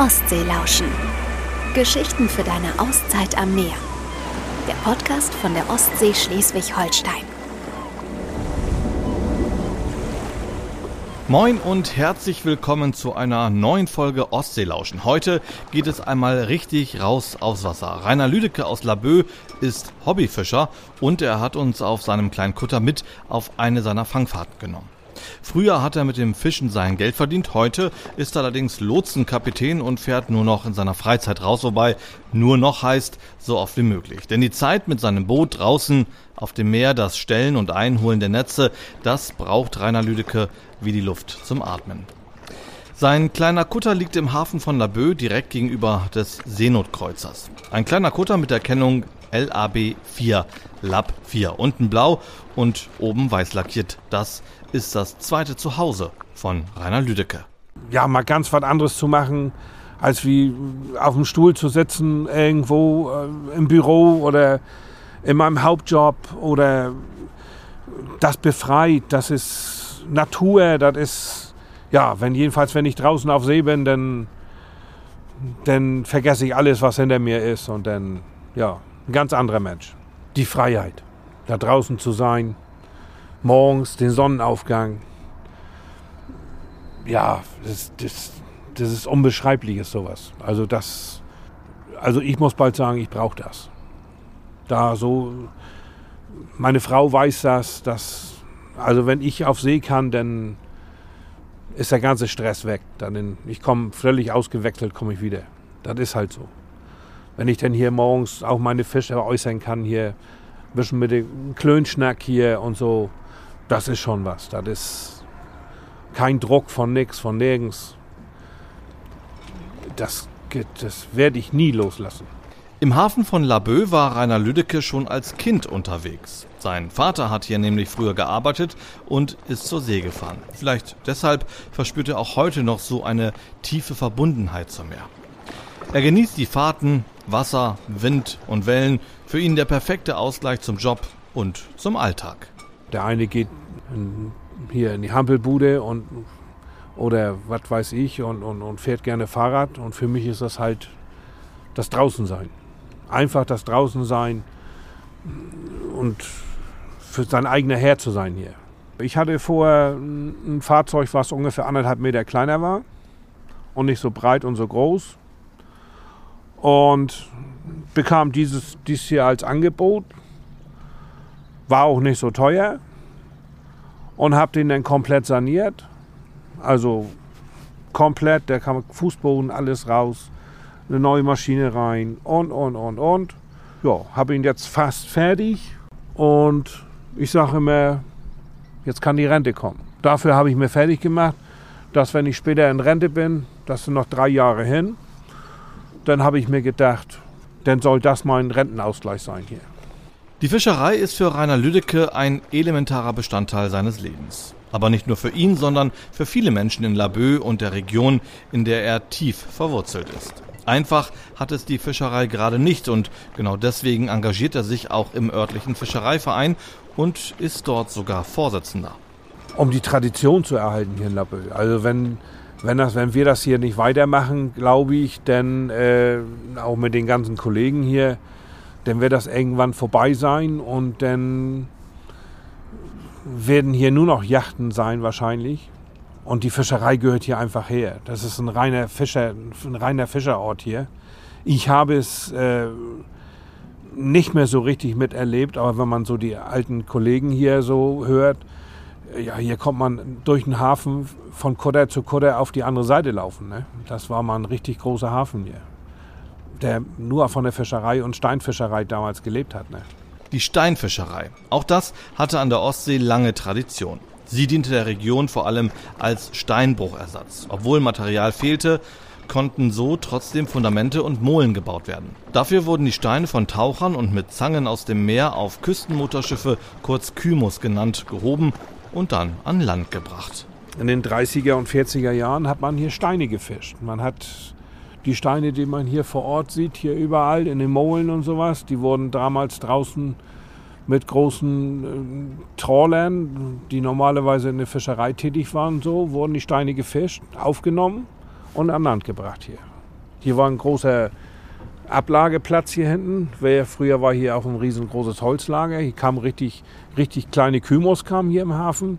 Ostsee lauschen. Geschichten für deine Auszeit am Meer. Der Podcast von der Ostsee Schleswig-Holstein. Moin und herzlich willkommen zu einer neuen Folge Ostseelauschen. Heute geht es einmal richtig raus aufs Wasser. Rainer Lüdecke aus Laboe ist Hobbyfischer und er hat uns auf seinem kleinen Kutter mit auf eine seiner Fangfahrten genommen. Früher hat er mit dem Fischen sein Geld verdient, heute ist er allerdings Lotsenkapitän und fährt nur noch in seiner Freizeit raus, wobei nur noch heißt, so oft wie möglich. Denn die Zeit mit seinem Boot draußen auf dem Meer, das Stellen und Einholen der Netze, das braucht Rainer Lüdecke wie die Luft zum Atmen. Sein kleiner Kutter liegt im Hafen von Laboe direkt gegenüber des Seenotkreuzers. Ein kleiner Kutter mit der Kennung LAB 4, Lab 4. Unten blau und oben weiß lackiert. Das ist das zweite Zuhause von Rainer Lüdecke. Ja, mal ganz was anderes zu machen, als wie auf dem Stuhl zu sitzen irgendwo äh, im Büro oder in meinem Hauptjob oder das befreit, das ist Natur, das ist, ja, wenn jedenfalls, wenn ich draußen auf See bin, dann, dann vergesse ich alles, was hinter mir ist und dann, ja, ein ganz anderer Mensch. Die Freiheit, da draußen zu sein, morgens den Sonnenaufgang. Ja, das, das, das ist unbeschreibliches sowas. Also das, also ich muss bald sagen, ich brauche das. Da so, meine Frau weiß das, dass, also wenn ich auf See kann, dann ist der ganze Stress weg. Dann ich komme völlig ausgewechselt, komme ich wieder. Das ist halt so. Wenn ich dann hier morgens auch meine Fische äußern kann, hier ein bisschen mit dem Klönschnack hier und so, das ist schon was. Das ist kein Druck von nix, von nirgends. Das, das werde ich nie loslassen. Im Hafen von Laboe war Rainer Lüdecke schon als Kind unterwegs. Sein Vater hat hier nämlich früher gearbeitet und ist zur See gefahren. Vielleicht deshalb verspürt er auch heute noch so eine tiefe Verbundenheit zum Meer. Er genießt die Fahrten, Wasser, Wind und Wellen, für ihn der perfekte Ausgleich zum Job und zum Alltag. Der eine geht hier in die Hampelbude und oder was weiß ich und, und, und fährt gerne Fahrrad. Und für mich ist das halt das Draußensein. Einfach das Draußensein und für sein eigener Herr zu sein hier. Ich hatte vorher ein Fahrzeug, was ungefähr anderthalb Meter kleiner war und nicht so breit und so groß. Und bekam dieses, dieses hier als Angebot war auch nicht so teuer und habe den dann komplett saniert. Also komplett, der kam Fußboden, alles raus, eine neue Maschine rein und, und, und, und. Ja, habe ihn jetzt fast fertig und ich sage immer, jetzt kann die Rente kommen. Dafür habe ich mir fertig gemacht, dass wenn ich später in Rente bin, das sind noch drei Jahre hin, dann habe ich mir gedacht, dann soll das mein Rentenausgleich sein hier. Die Fischerei ist für Rainer Lüdecke ein elementarer Bestandteil seines Lebens. Aber nicht nur für ihn, sondern für viele Menschen in Laboe und der Region, in der er tief verwurzelt ist. Einfach hat es die Fischerei gerade nicht und genau deswegen engagiert er sich auch im örtlichen Fischereiverein und ist dort sogar Vorsitzender. Um die Tradition zu erhalten hier in Laboe. Also wenn, wenn, das, wenn wir das hier nicht weitermachen, glaube ich, dann äh, auch mit den ganzen Kollegen hier, dann wird das irgendwann vorbei sein und dann werden hier nur noch Yachten sein wahrscheinlich. Und die Fischerei gehört hier einfach her. Das ist ein reiner, Fischer, ein reiner Fischerort hier. Ich habe es äh, nicht mehr so richtig miterlebt, aber wenn man so die alten Kollegen hier so hört, ja, hier kommt man durch den Hafen von Kutter zu Kutter auf die andere Seite laufen. Ne? Das war mal ein richtig großer Hafen hier der nur von der Fischerei und Steinfischerei damals gelebt hat. Ne? Die Steinfischerei. Auch das hatte an der Ostsee lange Tradition. Sie diente der Region vor allem als Steinbruchersatz. Obwohl Material fehlte, konnten so trotzdem Fundamente und Molen gebaut werden. Dafür wurden die Steine von Tauchern und mit Zangen aus dem Meer auf Küstenmotorschiffe, kurz Kymus genannt, gehoben und dann an Land gebracht. In den 30er und 40er Jahren hat man hier Steine gefischt. Man hat die Steine, die man hier vor Ort sieht, hier überall in den Molen und sowas, die wurden damals draußen mit großen äh, Trawlern, die normalerweise in der Fischerei tätig waren, so wurden die Steine gefischt, aufgenommen und an Land gebracht hier. Hier war ein großer Ablageplatz hier hinten. Früher war hier auch ein riesengroßes Holzlager. Hier kamen richtig, richtig kleine Kümos kamen hier im Hafen.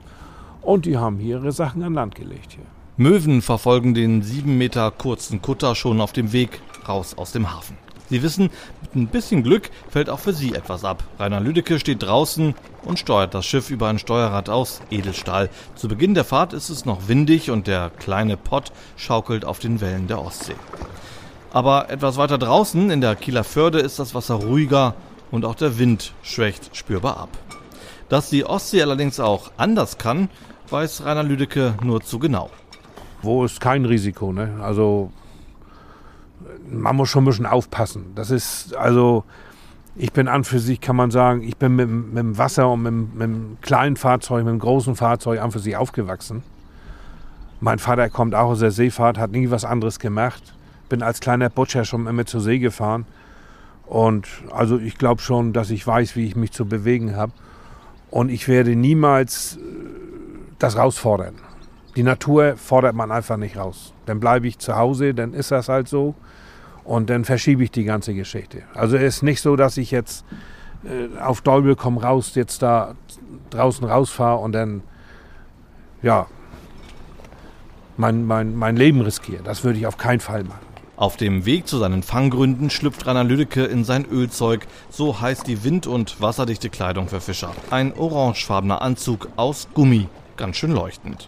Und die haben hier ihre Sachen an Land gelegt hier. Möwen verfolgen den sieben Meter kurzen Kutter schon auf dem Weg raus aus dem Hafen. Sie wissen, mit ein bisschen Glück fällt auch für Sie etwas ab. Rainer Lüdecke steht draußen und steuert das Schiff über ein Steuerrad aus Edelstahl. Zu Beginn der Fahrt ist es noch windig und der kleine Pott schaukelt auf den Wellen der Ostsee. Aber etwas weiter draußen in der Kieler Förde ist das Wasser ruhiger und auch der Wind schwächt spürbar ab. Dass die Ostsee allerdings auch anders kann, weiß Rainer Lüdecke nur zu genau. Wo ist kein Risiko, ne? Also man muss schon ein bisschen aufpassen. Das ist, also, ich bin an für sich, kann man sagen, ich bin mit, mit dem Wasser und mit, mit dem kleinen Fahrzeug, mit dem großen Fahrzeug an für sich aufgewachsen. Mein Vater kommt auch aus der Seefahrt, hat nie was anderes gemacht. Bin als kleiner Butcher schon immer zur See gefahren. Und also ich glaube schon, dass ich weiß, wie ich mich zu bewegen habe. Und ich werde niemals äh, das rausfordern. Die Natur fordert man einfach nicht raus. Dann bleibe ich zu Hause, dann ist das halt so. Und dann verschiebe ich die ganze Geschichte. Also es ist nicht so, dass ich jetzt äh, auf Däubel komm raus, jetzt da draußen rausfahre und dann, ja, mein, mein, mein Leben riskiere. Das würde ich auf keinen Fall machen. Auf dem Weg zu seinen Fanggründen schlüpft Rainer Lüdecke in sein Ölzeug. So heißt die wind- und wasserdichte Kleidung für Fischer. Ein orangefarbener Anzug aus Gummi. Ganz schön leuchtend.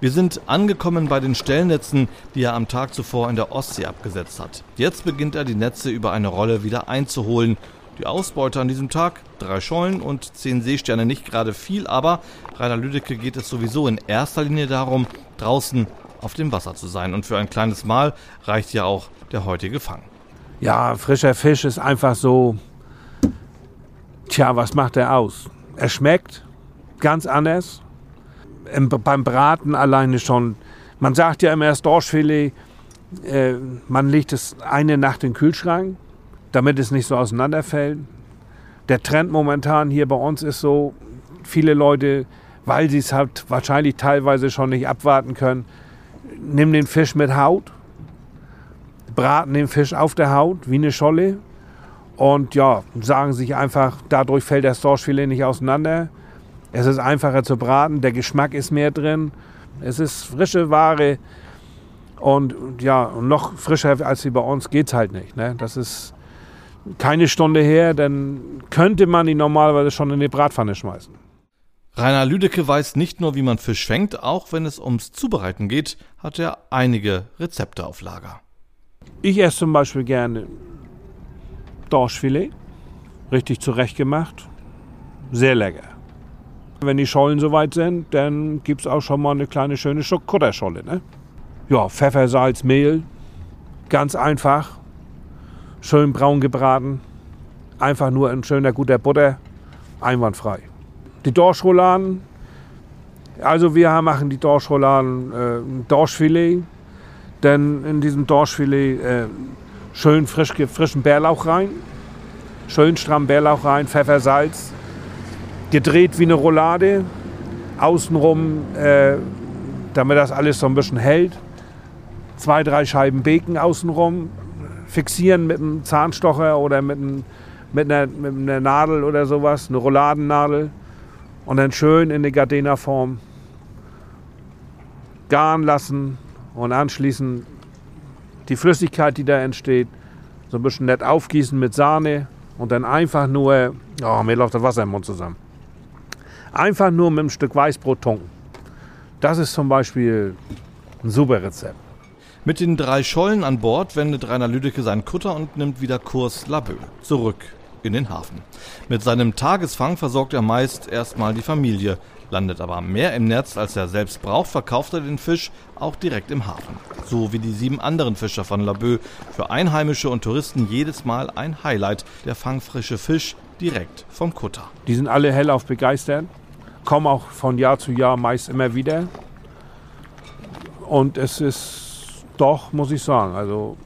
Wir sind angekommen bei den Stellnetzen, die er am Tag zuvor in der Ostsee abgesetzt hat. Jetzt beginnt er die Netze über eine Rolle wieder einzuholen. Die Ausbeute an diesem Tag, drei Schollen und zehn Seesterne, nicht gerade viel, aber Rainer Lüdecke geht es sowieso in erster Linie darum, draußen auf dem Wasser zu sein. Und für ein kleines Mal reicht ja auch der heutige Fang. Ja, frischer Fisch ist einfach so. Tja, was macht er aus? Er schmeckt ganz anders im, beim Braten alleine schon. Man sagt ja immer erst Dorschfilet, äh, man legt es eine Nacht in den Kühlschrank, damit es nicht so auseinanderfällt. Der Trend momentan hier bei uns ist so, viele Leute, weil sie es halt wahrscheinlich teilweise schon nicht abwarten können, nehmen den Fisch mit Haut, braten den Fisch auf der Haut wie eine Scholle und ja, sagen sich einfach, dadurch fällt das Dorschfilet nicht auseinander. Es ist einfacher zu braten, der Geschmack ist mehr drin. Es ist frische Ware und ja, noch frischer als sie bei uns geht es halt nicht. Ne? Das ist keine Stunde her, dann könnte man ihn normalerweise schon in die Bratpfanne schmeißen. Rainer Lüdecke weiß nicht nur, wie man Fisch fängt, auch wenn es ums Zubereiten geht, hat er einige Rezepte auf Lager. Ich esse zum Beispiel gerne Dorschfilet, richtig zurechtgemacht, sehr lecker. Wenn die Schollen soweit sind, dann gibt es auch schon mal eine kleine schöne Kutterscholle. Ne? Ja, Pfeffer, Salz, Mehl. Ganz einfach. Schön braun gebraten. Einfach nur ein schöner guter Butter. Einwandfrei. Die Dorschrouladen. Also wir machen die Dorschrouladen äh, Dorschfilet. Denn in diesem Dorschfilet äh, schön frisch, frischen Bärlauch rein. Schön stramm Bärlauch rein, Pfeffer, Salz gedreht wie eine Roulade. Außenrum, äh, damit das alles so ein bisschen hält. Zwei, drei Scheiben Bacon außenrum. Fixieren mit einem Zahnstocher oder mit, einem, mit, einer, mit einer Nadel oder sowas, eine Rouladennadel. Und dann schön in die Gardena-Form garen lassen und anschließend die Flüssigkeit, die da entsteht, so ein bisschen nett aufgießen mit Sahne und dann einfach nur, oh, mir läuft das Wasser im Mund zusammen. Einfach nur mit einem Stück Weißbrot tunken. Das ist zum Beispiel ein super Rezept. Mit den drei Schollen an Bord wendet Rainer Lüdecke seinen Kutter und nimmt wieder Kurs Laboe zurück in den Hafen. Mit seinem Tagesfang versorgt er meist erstmal die Familie, landet aber mehr im Netz, als er selbst braucht, verkauft er den Fisch auch direkt im Hafen. So wie die sieben anderen Fischer von Laboe. Für Einheimische und Touristen jedes Mal ein Highlight, der fangfrische Fisch direkt vom Kutter. Die sind alle hellauf begeistert komme auch von Jahr zu Jahr meist immer wieder. Und es ist doch, muss ich sagen, also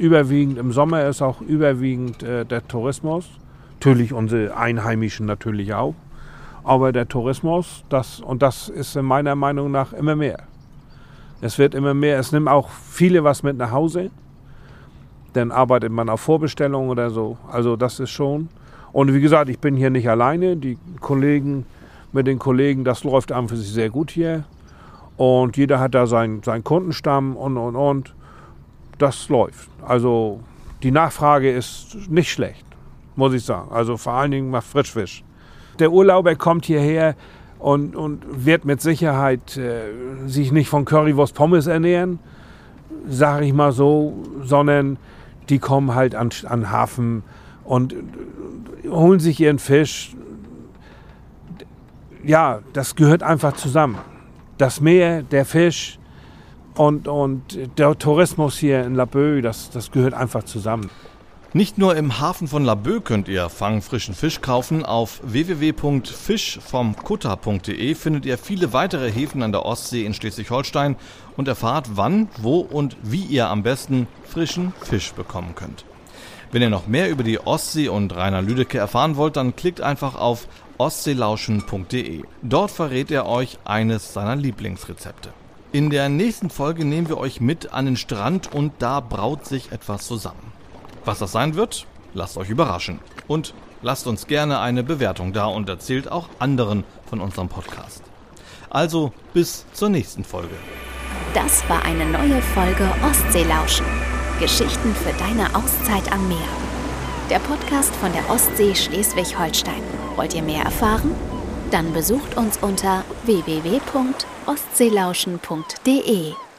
überwiegend im Sommer ist auch überwiegend äh, der Tourismus. Natürlich unsere Einheimischen natürlich auch. Aber der Tourismus, das, und das ist in meiner Meinung nach immer mehr. Es wird immer mehr, es nimmt auch viele was mit nach Hause. dann arbeitet man auf Vorbestellung oder so. Also das ist schon. Und wie gesagt, ich bin hier nicht alleine. Die Kollegen, mit den Kollegen, das läuft an für sich sehr gut hier. Und jeder hat da seinen, seinen Kundenstamm und, und, und. Das läuft. Also die Nachfrage ist nicht schlecht, muss ich sagen. Also vor allen Dingen mal Frischfisch. Der Urlauber kommt hierher und, und wird mit Sicherheit äh, sich nicht von Currywurst Pommes ernähren, sage ich mal so, sondern die kommen halt an, an Hafen und holen sich ihren Fisch. Ja, das gehört einfach zusammen. Das Meer, der Fisch und, und der Tourismus hier in Laboe, das, das gehört einfach zusammen. Nicht nur im Hafen von Laboe könnt ihr fangfrischen Fisch kaufen. Auf www.fischvomkutter.de findet ihr viele weitere Häfen an der Ostsee in Schleswig-Holstein und erfahrt, wann, wo und wie ihr am besten frischen Fisch bekommen könnt. Wenn ihr noch mehr über die Ostsee und Rainer Lüdecke erfahren wollt, dann klickt einfach auf ostseelauschen.de. Dort verrät er euch eines seiner Lieblingsrezepte. In der nächsten Folge nehmen wir euch mit an den Strand und da braut sich etwas zusammen. Was das sein wird, lasst euch überraschen. Und lasst uns gerne eine Bewertung da und erzählt auch anderen von unserem Podcast. Also bis zur nächsten Folge. Das war eine neue Folge Ostseelauschen. Geschichten für deine Auszeit am Meer. Der Podcast von der Ostsee Schleswig-Holstein. Wollt ihr mehr erfahren? Dann besucht uns unter www.ostseelauschen.de.